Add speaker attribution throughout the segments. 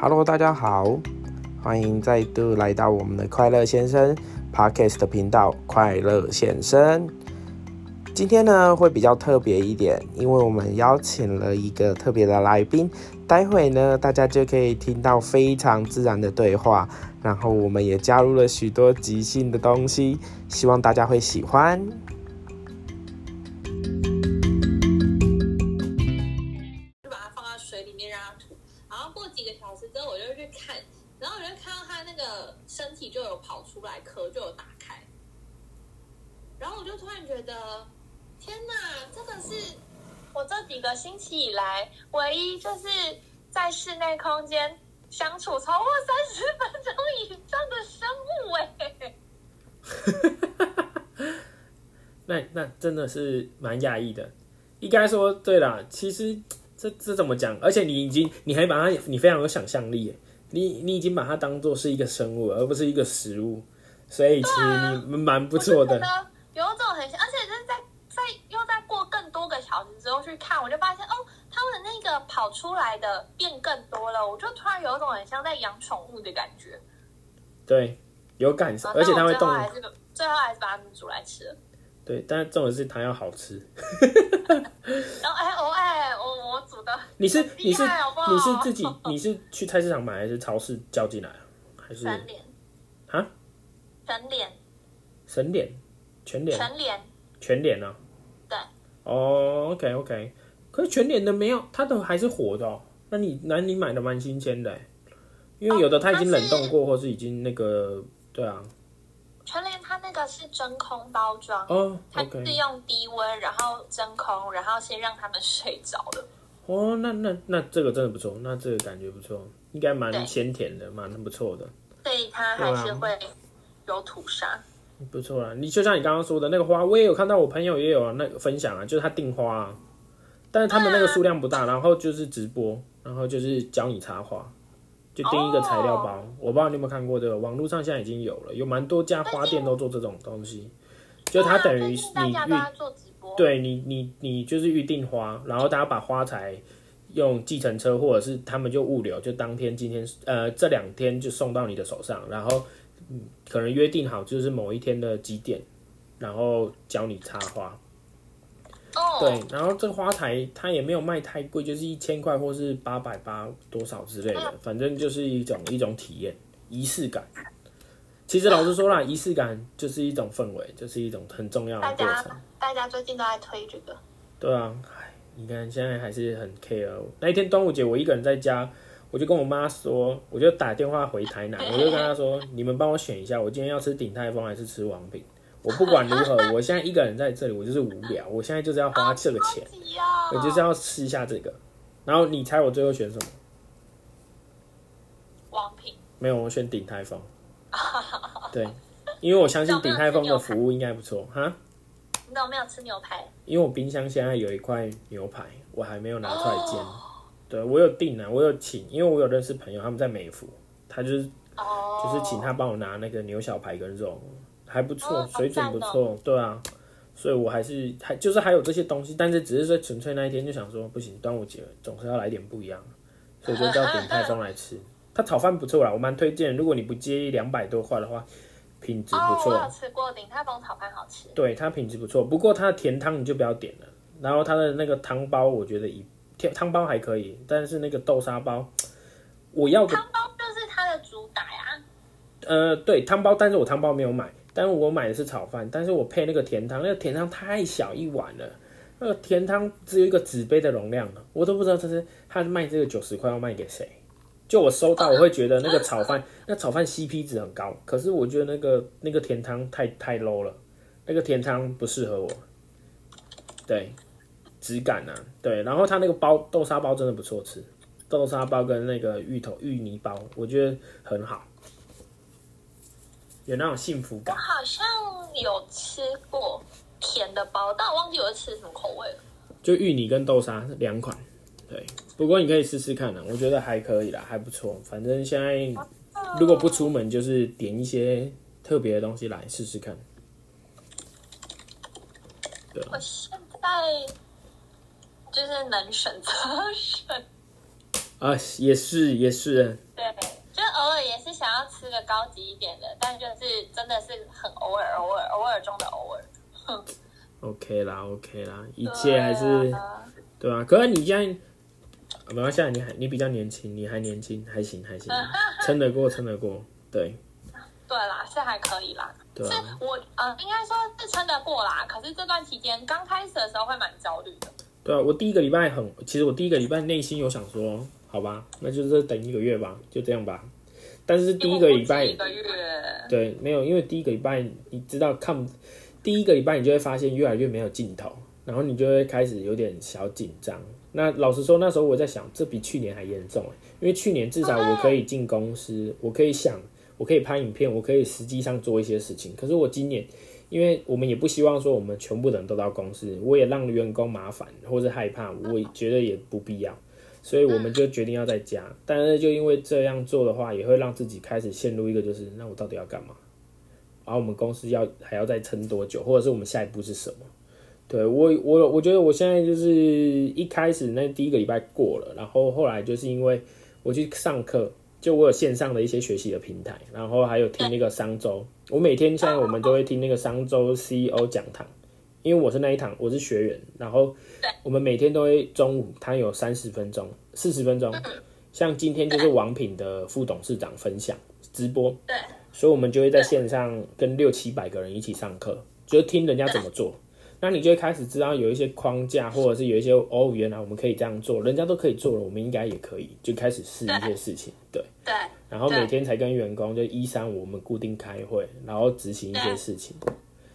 Speaker 1: Hello，大家好，欢迎再度来到我们的快乐先生 Podcast 频道。快乐先生，今天呢会比较特别一点，因为我们邀请了一个特别的来宾。待会呢，大家就可以听到非常自然的对话，然后我们也加入了许多即兴的东西，希望大家会喜欢。
Speaker 2: 过几个小时之后，我就去看，然后我就看到它那个身体就有跑出来，壳就有打开，然后我就突然觉得，天哪，这个是我这几个星期以来唯一就是在室内空间相处超过三十分钟以上的生物 哎、
Speaker 3: 那那真的是蛮讶异的。应该说，对啦，其实这这怎么讲？而且你已经你还把它，你非常有想象力，你你已经把它当做是一个生物，而不是一个食物，所以其实你蛮不错的
Speaker 2: 有种很像，而且就是在在又在过更多个小时之后去看，我就发现哦，他们那个跑出来的变更多了，我就突然有一种很像在养宠物的感觉。
Speaker 3: 对，有感受，
Speaker 2: 啊
Speaker 3: 而且它会动
Speaker 2: 最后还是把它们煮来吃了。
Speaker 3: 对，但重点是它要好吃。
Speaker 2: 然 后哎我哎我我煮的
Speaker 3: 你是你是你是自己你是去菜市场买还是超市叫进来啊？还是
Speaker 2: 全脸
Speaker 3: 啊
Speaker 2: 全脸
Speaker 3: 神脸全脸
Speaker 2: 全脸
Speaker 3: 全脸啊？
Speaker 2: 对。
Speaker 3: 哦，OK OK，可是全脸的没有，它的还是活的哦。那你那你买的蛮新鲜的欸，因为有的它已经冷冻过，或是已经那个，对啊。
Speaker 2: 是真空包装。
Speaker 3: 哦
Speaker 2: 它是用低温，然后真空，然后先让他们睡着的。
Speaker 3: 哦，那那那这个真的不错，那这个感觉不错，应该蛮
Speaker 2: 对
Speaker 3: 鲜甜的，蛮不错的，
Speaker 2: 所以它还是会有土沙。
Speaker 3: 不错啦。你就像你刚刚说的那个花，我也有看到，我朋友也有那个分享啊，就是他订花、啊，但是他们那个数量不大，然后就是直播，然后就是教你插花。就订一个材料包，我不知道你有没有看过这个，网络上现在已经有了，有蛮多家花店都做这种东西，就它等于你预。对你，你你就是预定花，然后大家把花材用计程车，或者是他们就物流，就当天今天呃这两天就送到你的手上，然后嗯可能约定好就是某一天的几点，然后教你插花。
Speaker 2: 哦，
Speaker 3: 对，然后这个花台它也没有卖太贵，就是一千块或是八百八多少之类的，反正就是一种一种体验，仪式感。其实老实说啦，仪式感就是一种氛围，就是一种很重要的过程。
Speaker 2: 大家最近都在推这个。
Speaker 3: 对啊，唉，你看现在还是很 care。那一天端午节，我一个人在家，我就跟我妈说，我就打电话回台南，我就跟她说，你们帮我选一下，我今天要吃鼎泰丰还是吃王品？我不管如何，我现在一个人在这里，我就是无聊，我现在就是要花这个钱，
Speaker 2: 哦
Speaker 3: 我就是要吃一下这个。然后你猜我最后选什么？
Speaker 2: 王品。
Speaker 3: 没有，我选鼎泰丰。对，因为我相信鼎泰丰的服务应该不错哈。
Speaker 2: 你怎么没有吃牛排？
Speaker 3: 因为我冰箱现在有一块牛排，我还没有拿出来煎。对我有订啊，我有请，因为我有认识朋友，他们在美孚，他就是
Speaker 2: 哦，
Speaker 3: 就是请他帮我拿那个牛小排跟肉，还不错，
Speaker 2: 哦
Speaker 3: 水准不
Speaker 2: 赞
Speaker 3: 错，对啊。所以我还是还就是还有这些东西，但是只是说纯粹那一天就想说不行，端午节总是要来点不一样，所以就叫鼎泰丰来吃。他炒饭不错啦，我蛮推荐。如果你不介意两百多块的话，品质不
Speaker 2: 哦，我
Speaker 3: 错。
Speaker 2: 有吃过鼎泰丰炒饭，好吃。
Speaker 3: 对它品质不错，不过它的甜汤你就不要点了。然后它的那个汤包，我觉得以甜汤包还可以，但是那个豆沙包，我要的
Speaker 2: 汤包就是它的主打呀。
Speaker 3: 呃对汤包，但是我汤包没有买，但我买的是炒饭，但是我配那个甜汤，那个甜汤太小一碗了，那个甜汤只有一个纸杯的容量，我都不知道这是他卖这个九十块要卖给谁。就我收到，我会觉得那个炒饭，那炒饭 CP 值很高，可是我觉得那个那个甜汤太太 low 了，那个甜汤不适合我。对，质感啊，对，然后他那个包豆沙包真的不错吃，豆沙包跟那个芋头芋泥包，我觉得很好，有那种幸福感我。
Speaker 2: 好像有吃过甜的包，但我忘记我是吃什么口味了。
Speaker 3: 就芋泥跟豆沙两款，对，不过你可以试试看啊，我觉得还可以啦，还不错。反正现在如果不出门，就是点一些特别的东西来试试看。对
Speaker 2: 我现在就是能省则省。
Speaker 3: 啊，也是也是，
Speaker 2: 对，就偶尔也是想要吃个高级一点的，但就是真的是很偶尔、偶尔、偶尔中的偶尔。
Speaker 3: OK 啦，OK 啦，一切还是对啊。可是你现在，没关系啊，你还你比较年轻，你还年轻，还行还行，撑得过撑得过，对
Speaker 2: 对啦，是还可以啦。是
Speaker 3: 对啊，
Speaker 2: 我呃，应该说是撑得过啦。可是这段期间刚开始的时候会蛮焦虑的。
Speaker 3: 对啊。我第一个礼拜很，其实我第一个礼拜内心有想说，好吧，那就是等一个月吧，就这样吧。但是第一个礼拜
Speaker 2: 一个月，
Speaker 3: 对，没有，因为第一个礼拜你知道看，第一个礼拜你就会发现越来越没有尽头，然后你就会开始有点小紧张。那老实说，那时候我在想，这比去年还严重欸因为去年至少我可以进公司，我可以想，我可以拍影片，我可以实际上做一些事情。可是我今年，因为我们也不希望说我们全部人都到公司，我也让员工麻烦或者害怕，我也觉得也不必要。所以我们就决定要在家，但是就因为这样做的话，也会让自己开始陷入一个就是，那我到底要干嘛？然后我们公司要还要再撑多久，或者是我们下一步是什么？对我我我觉得我现在就是一开始那第一个礼拜过了，然后后来就是因为我去上课，就我有线上的一些学习的平台，然后还有听那个商周，我每天现在我们都会听那个商周 CEO 讲堂，因为我是那一堂我是学员，然后我们每天都会中午他有三十分钟、四十分钟，像今天就是王品的副董事长分享直播，
Speaker 2: 对，
Speaker 3: 所以我们就会在线上跟六七百个人一起上课，就听人家怎么做。那你就会开始知道有一些框架，或者是有一些哦，原来我们可以这样做，人家都可以做了，我们应该也可以，就开始试一些事情，对。
Speaker 2: 对，
Speaker 3: 然后每天才跟员工就一三五我们固定开会，然后执行一些事情，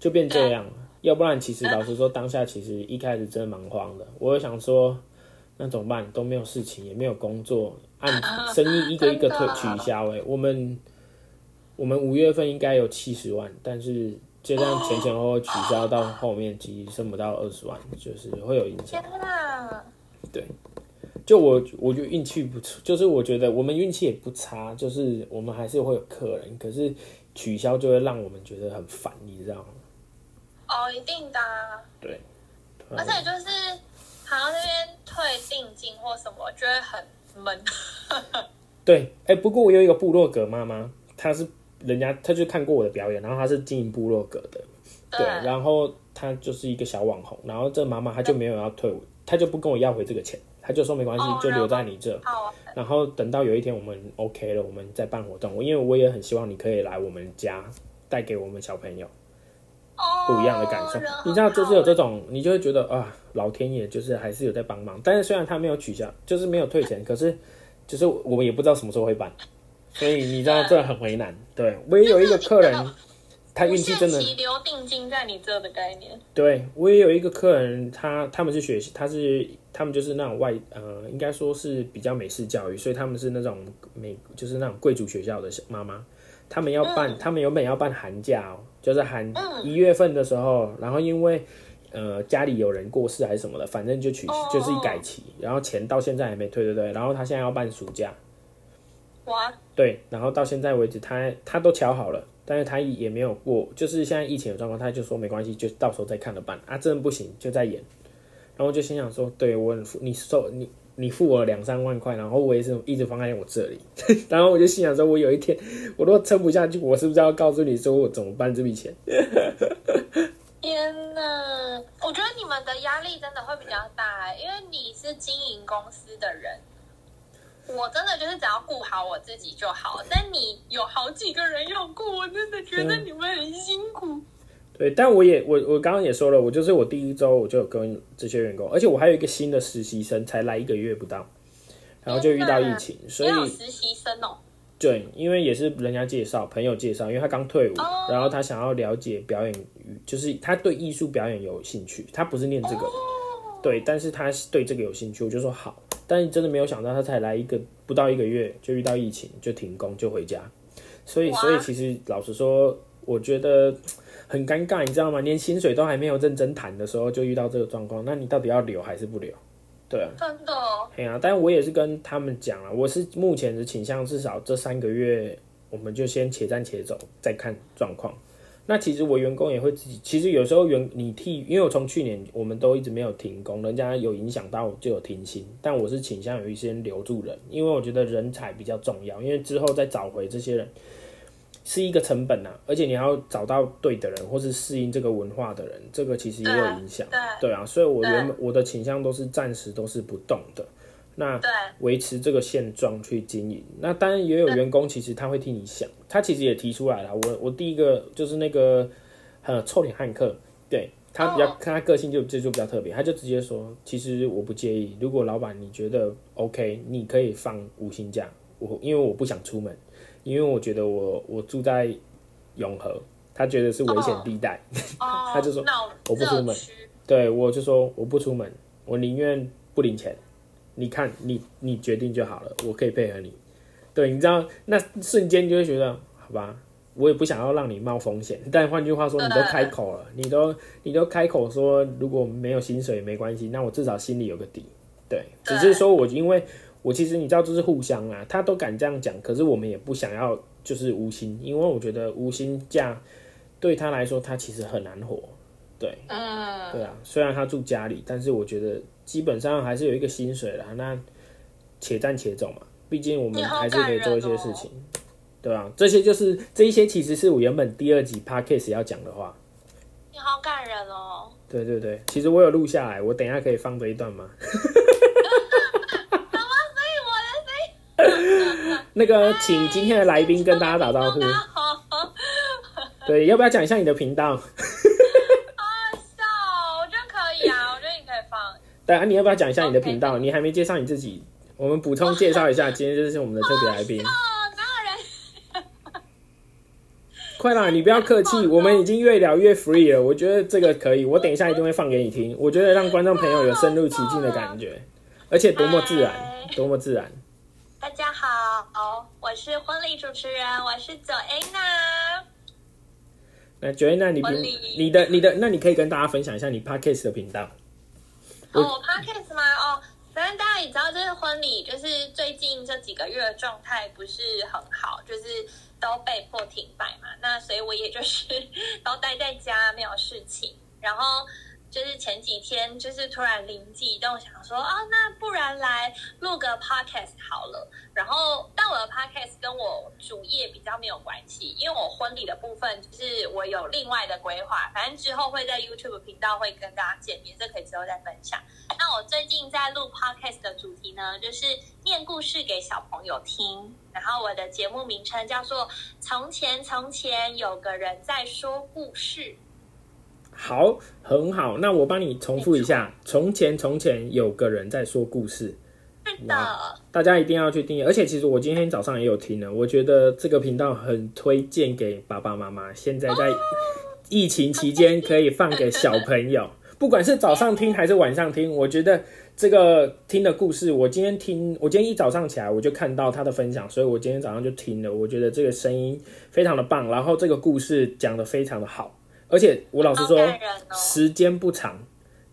Speaker 3: 就变这样了。要不然，其实老实说，当下其实一开始真的蛮慌的。我有想说，那怎么办？都没有事情，也没有工作，按生意一个一个退取消、欸。我们我们五月份应该有七十万，但是就这样前前后后取消到后面，其实剩不到二十万，就是会有影响。
Speaker 2: 天哪！
Speaker 3: 就我，我觉得运气不错，就是我觉得我们运气也不差，就是我们还是会有客人，可是取消就会让我们觉得很烦，你知道吗？
Speaker 2: 哦，一定的啊。
Speaker 3: 对，
Speaker 2: 而且就是好像那边退定金或什么，就会很闷。
Speaker 3: 对，哎、不过我有一个部落格妈妈，她是人家，她就看过我的表演，然后她是经营部落格的，对，然后她就是一个小网红，然后这妈妈她就没有要退我，她就不跟我要回这个钱，她就说没关系，
Speaker 2: 哦
Speaker 3: 就留在你这。
Speaker 2: 好啊，
Speaker 3: 然后等到有一天我们 OK 了，我们再办活动，因为我也很希望你可以来我们家，带给我们小朋友
Speaker 2: 哦，
Speaker 3: 不一样的感受。你知道，就是有
Speaker 2: 好
Speaker 3: 这种，你就会觉得啊，老天爷就是还是有在帮忙。但是虽然他没有取消，就是没有退钱，可是就是我们也不知道什么时候会办，所以你知道这很为难。对我也有一个客人，他运气真的
Speaker 2: 留定金在你这的概念。
Speaker 3: 对我也有一个客人，他他们是学习，他是他们就是那种外呃，应该说是比较美式教育，所以他们是那种美就是那种贵族学校的小妈妈，他们要办，他们原本要办寒假哦，就是喊一月份的时候，然后因为呃家里有人过世还是什么的，反正就取
Speaker 2: 哦
Speaker 3: 就是一改期，然后钱到现在还没退，对不对？然后他现在要办暑假，
Speaker 2: 哇，
Speaker 3: 对，然后到现在为止他他都瞧好了。但是他也没有过，就是现在疫情有状况，他就说没关系，就到时候再看着办啊，真的不行就再演。然后我就心想说，对我很付你收你你付我两三万块，然后我也是一直放在我这里，然后我就心想说，我有一天我如果撑不下去，我是不是要告诉你说我怎么办这笔钱？
Speaker 2: 天哪！我觉得你们的压力真的会比较大、因为你是经营公司的人。我真的就是只要顾好我自己就好，但你有好几个人要顾，我真的觉得你们很辛苦。
Speaker 3: 对，但我也我我刚刚也说了，我就是我第一周我就有跟这些员工，而且我还有一个新的实习生，才来一个月不到，然后就遇到疫情，所以
Speaker 2: 实习生哦。
Speaker 3: 对，因为也是人家介绍，朋友介绍，因为他刚退伍
Speaker 2: 哦。
Speaker 3: 然后他想要了解表演，就是他对艺术表演有兴趣，他不是念这个的，对，但是他对这个有兴趣，我就说好，但是真的没有想到他才来一个不到一个月就遇到疫情，就停工就回家，所以所以其实老实说，我觉得很尴尬，你知道吗？连薪水都还没有认真谈的时候就遇到这个状况，那你到底要留还是不留？对啊，
Speaker 2: 真的，
Speaker 3: 哎呀、但我也是跟他们讲了，我是目前的倾向，至少这三个月我们就先且战且走，再看状况。那其实我员工也会自己，其实有时候员你替，因为我从去年我们都一直没有停工，人家有影响到就有停薪，但我是倾向于先留住人，因为我觉得人才比较重要，因为之后再找回这些人是一个成本呐、而且你要找到对的人，或是适应这个文化的人，这个其实也有影响，
Speaker 2: 对
Speaker 3: 对啊，所以我原本我的倾向都是暂时都是不动的，那
Speaker 2: 对
Speaker 3: 维持这个现状去经营。那当然也有员工，其实他会替你想，他其实也提出来了。我我第一个就是那个呃臭脸汉克，对他比较、
Speaker 2: 哦
Speaker 3: 他个性就这就比较特别，他就直接说，其实我不介意，如果老板你觉得 OK，你可以放无薪假，我因为我不想出门，因为我觉得我我住在永和，他觉得是危险地带。
Speaker 2: 哦，
Speaker 3: 他就说
Speaker 2: 那
Speaker 3: 我不出门对我就说我不出门，我宁愿不领钱。你看你你决定就好了，我可以配合你。对，你知道那瞬间就会觉得，好吧，我也不想要让你冒风险。但换句话说，你都开口了，你都你都开口说，如果没有薪水没关系，那我至少心里有个底。对，只是说我因为我其实你知道这是互相啊，他都敢这样讲，可是我们也不想要就是无薪，因为我觉得无薪假对他来说，他其实很难活。对，
Speaker 2: 嗯，
Speaker 3: 对啊，虽然他住家里，但是我觉得基本上还是有一个薪水啦。那且战且走嘛，毕竟我们还是可以做一些事情，对啊，这些就是这一些其实是我原本第二集 podcast 要讲的话。
Speaker 2: 你好感人哦。
Speaker 3: 对对对，其实我有录下来，我等一下可以放这一段吗？那个，请今天的来宾跟大家打招呼。对，要不要讲一下你的频道？
Speaker 2: 啊，笑，我觉得可以啊，我觉得你可以放。
Speaker 3: 对啊，你要不要讲一下你的频道？你还没介绍你自己，我们补充介绍一下，今天就是我们的特别来宾。
Speaker 2: 哦，哪有人？
Speaker 3: 快啦，你不要客气，我们已经越聊越 free 了。我觉得这个可以，我等一下一定会放给你听。我觉得让观众朋友有深入其境的感觉，而且多么自然，多么自然。
Speaker 2: 大家好，我是婚礼主持人，我是 Joanna。
Speaker 3: 那 Joanna，你平你的你的，那你可以跟大家分享一下你 podcast 的频道。
Speaker 2: 哦，我 podcast 吗？哦，反正大家也知道，这个婚礼就是最近这几个月的状态不是很好，就是都被迫停摆嘛。那所以我也就是 都待在家，没有事情。然后就是前几天就是突然灵机一动，想说啊，那不然来录个 podcast 好了。然后，但我的 podcast 跟我主业比较没有关系，因为我婚礼的部分就是我有另外的规划，反正之后会在 YouTube 频道会跟大家见面，这可以之后再分享。那我最近在录 podcast 的主题呢，就是念故事给小朋友听。然后我的节目名称叫做《从前从前有个人在说故事》。
Speaker 3: 好，很好。那我帮你重复一下：从前从前有个人在说故事。
Speaker 2: 是的，
Speaker 3: 大家一定要去订阅。而且其实我今天早上也有听了，我觉得这个频道很推荐给爸爸妈妈。现在在疫情期间可以放给小朋友，不管是早上听还是晚上听，我觉得这个听的故事，我今天听，我今天一早上起来我就看到他的分享，所以我今天早上就听了。我觉得这个声音非常的棒，然后这个故事讲的非常的好，而且我老实说时间不长，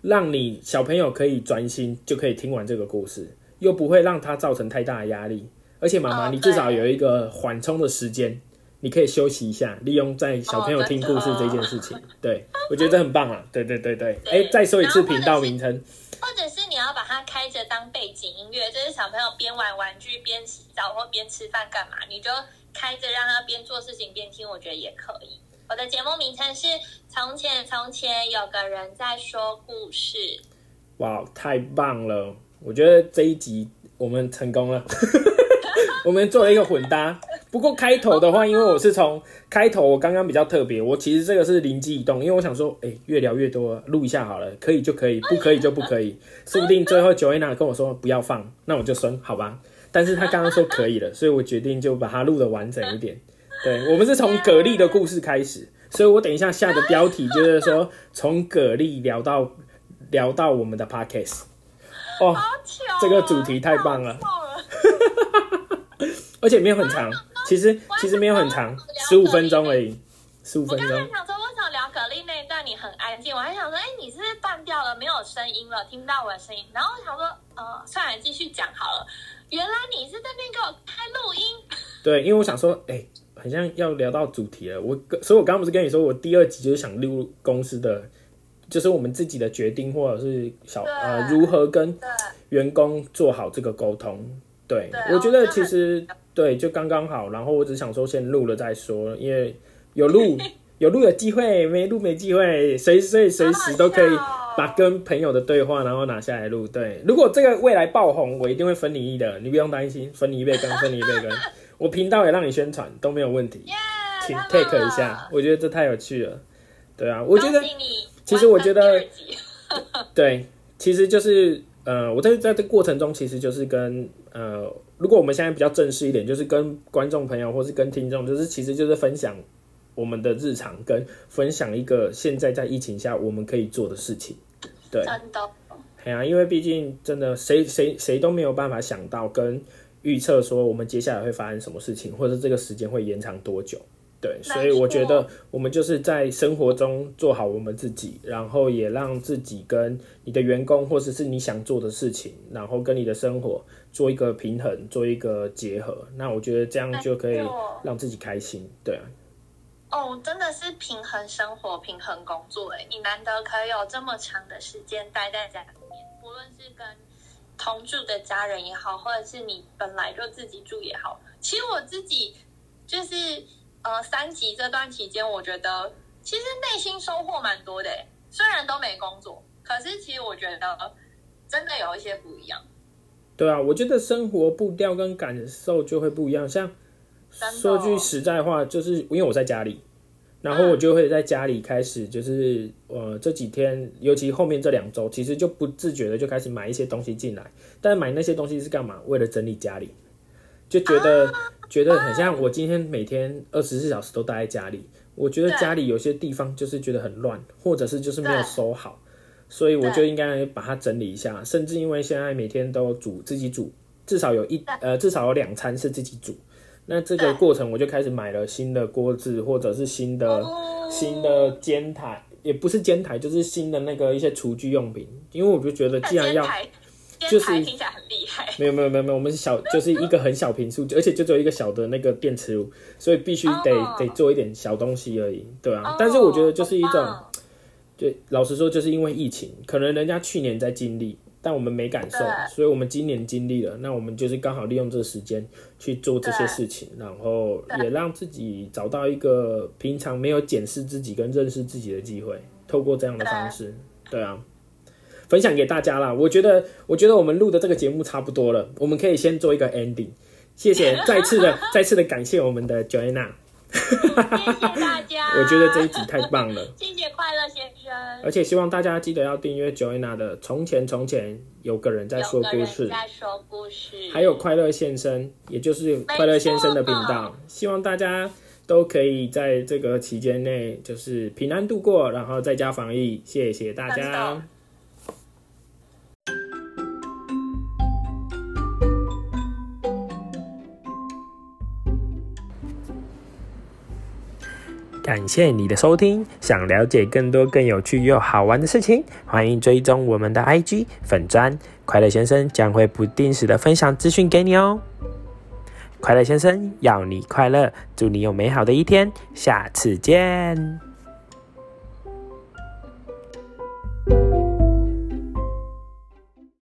Speaker 3: 让你小朋友可以专心就可以听完这个故事，又不会让他造成太大的压力。而且妈妈，
Speaker 2: 哦
Speaker 3: 你至少有一个缓冲的时间，你可以休息一下，利用在小朋友听故事这件事情。对，我觉得很棒啊！对对对对，
Speaker 2: 对
Speaker 3: 哎，再说一次频道名称，
Speaker 2: 或者是你要把它开着当背景音乐，就是小朋友边玩玩具边洗澡或边吃饭干嘛，你就开着让他边做事情边听，我觉得也可以。我的节目名称是《从前从前有个人在说故事》。
Speaker 3: 哇，太棒了！我觉得这一集我们成功了，我们做了一个混搭。不过开头的话，因为我是从开头，我刚刚比较特别，我其实这个是灵机一动，因为我想说，哎、越聊越多，录一下好了，可以就可以，不可以就不可以，说不定最后 Joanna 跟我说不要放，那我就生，好吧？但是他刚刚说可以了，所以我决定就把它录的完整一点。对，我们是从蛤蜊的故事开始，所以我等一下下的标题就是说从蛤蜊聊到聊到我们的 podcast。哦，
Speaker 2: 好巧哦、
Speaker 3: 这个主题太棒
Speaker 2: 了
Speaker 3: 而且没有很长，其实其实没有很长，十五分钟而已，十五分钟
Speaker 2: 我刚才。想说，为什么聊蛤蜊那一段你很安静？我还想说，哎，你是不是断掉了，没有声音了，听不到我的声音？然后我想说，呃，算了，继续讲好了。原来你是在那边给我开录音，
Speaker 3: 对，因为我想说，哎、好像要聊到主题了。我所以，我刚刚不是跟你说，我第二集就是想录公司的，就是我们自己的决定，或者是小呃如何跟员工做好这个沟通。对，我觉得其实对就刚刚好。然后我只想说，先录了再说，因为有录 有录有机会，没录没机会，随随随时都可以。把跟朋友的对话，然后拿下来录。对，如果这个未来爆红，我一定会分你一的，你不用担心，分你一杯羹，分你一杯羹。我频道也让你宣传，都没有问题。请 take 一下，我觉得这太有趣了。对啊，我觉得，其实我觉得，对，其实就是呃，我在在这过程中，其实就是跟呃，如果我们现在比较正式一点，就是跟观众朋友或是跟听众，就是其实就是分享。我们的日常跟分享一个现在在疫情下我们可以做的事情，对，
Speaker 2: 真的，
Speaker 3: 哎呀，因为毕竟真的谁谁谁都没有办法想到跟预测说我们接下来会发生什么事情，或者这个时间会延长多久，对，所以我觉得我们就是在生活中做好我们自己，然后也让自己跟你的员工或者是你想做的事情，然后跟你的生活做一个平衡，做一个结合，那我觉得这样就可以让自己开心，对啊。
Speaker 2: 哦，真的是平衡生活、平衡工作哎！你难得可以有这么长的时间待在家里面，不论是跟同住的家人也好，或者是你本来就自己住也好。其实我自己就是呃三级这段期间，我觉得其实内心收获蛮多的哎。虽然都没工作，可是其实我觉得真的有一些不一样。
Speaker 3: 对啊，我觉得生活步调跟感受就会不一样，像。说句实在话，就是因为我在家里，然后我就会在家里开始，就是呃这几天，尤其后面这两周，其实就不自觉的就开始买一些东西进来。但买那些东西是干嘛？为了整理家里，就觉得觉得很像我今天每天二十四小时都待在家里，我觉得家里有些地方就是觉得很乱，或者是就是没有收好，所以我就应该把它整理一下。甚至因为现在每天都煮自己煮，至少有一呃至少有两餐是自己煮。那这个过程，我就开始买了新的锅子，或者是新的新的煎台，也不是煎台，就是新的那个一些厨具用品。因为我就觉得，既然要，
Speaker 2: 就是听起来很厉害。
Speaker 3: 没有没有没有没有，我们是小，就是一个很小平数，而且就只有一个小的那个电磁炉，所以必须得得做一点小东西而已，对啊。但是我觉得就是一种，就老实说，就是因为疫情，可能人家去年在经历。但我们没感受，所以我们今年经历了，那我们就是刚好利用这个时间去做这些事情，然后也让自己找到一个平常没有检视自己跟认识自己的机会，透过这样的方式，对啊，分享给大家啦。我觉得，我觉得我们录的这个节目差不多了，我们可以先做一个 ending。谢谢，再次的，再次的感谢我们的 Joanna。
Speaker 2: 谢谢大家，
Speaker 3: 我觉得这一集太棒了。
Speaker 2: 谢谢快乐先生，
Speaker 3: 而且希望大家记得要订阅 Joanna 的《从前从前有个人在说故事》，
Speaker 2: 在说故事，
Speaker 3: 还有快乐先生，也就是快乐先生的频道。希望大家都可以在这个期间内就是平安度过，然后在家防疫。谢谢大家。感谢你的收听，想了解更多更有趣又好玩的事情，欢迎追踪我们的 IG 粉砖。快乐先生将会不定时的分享资讯给你哦！快乐先生要你快乐，祝你有美好的一天。下次见。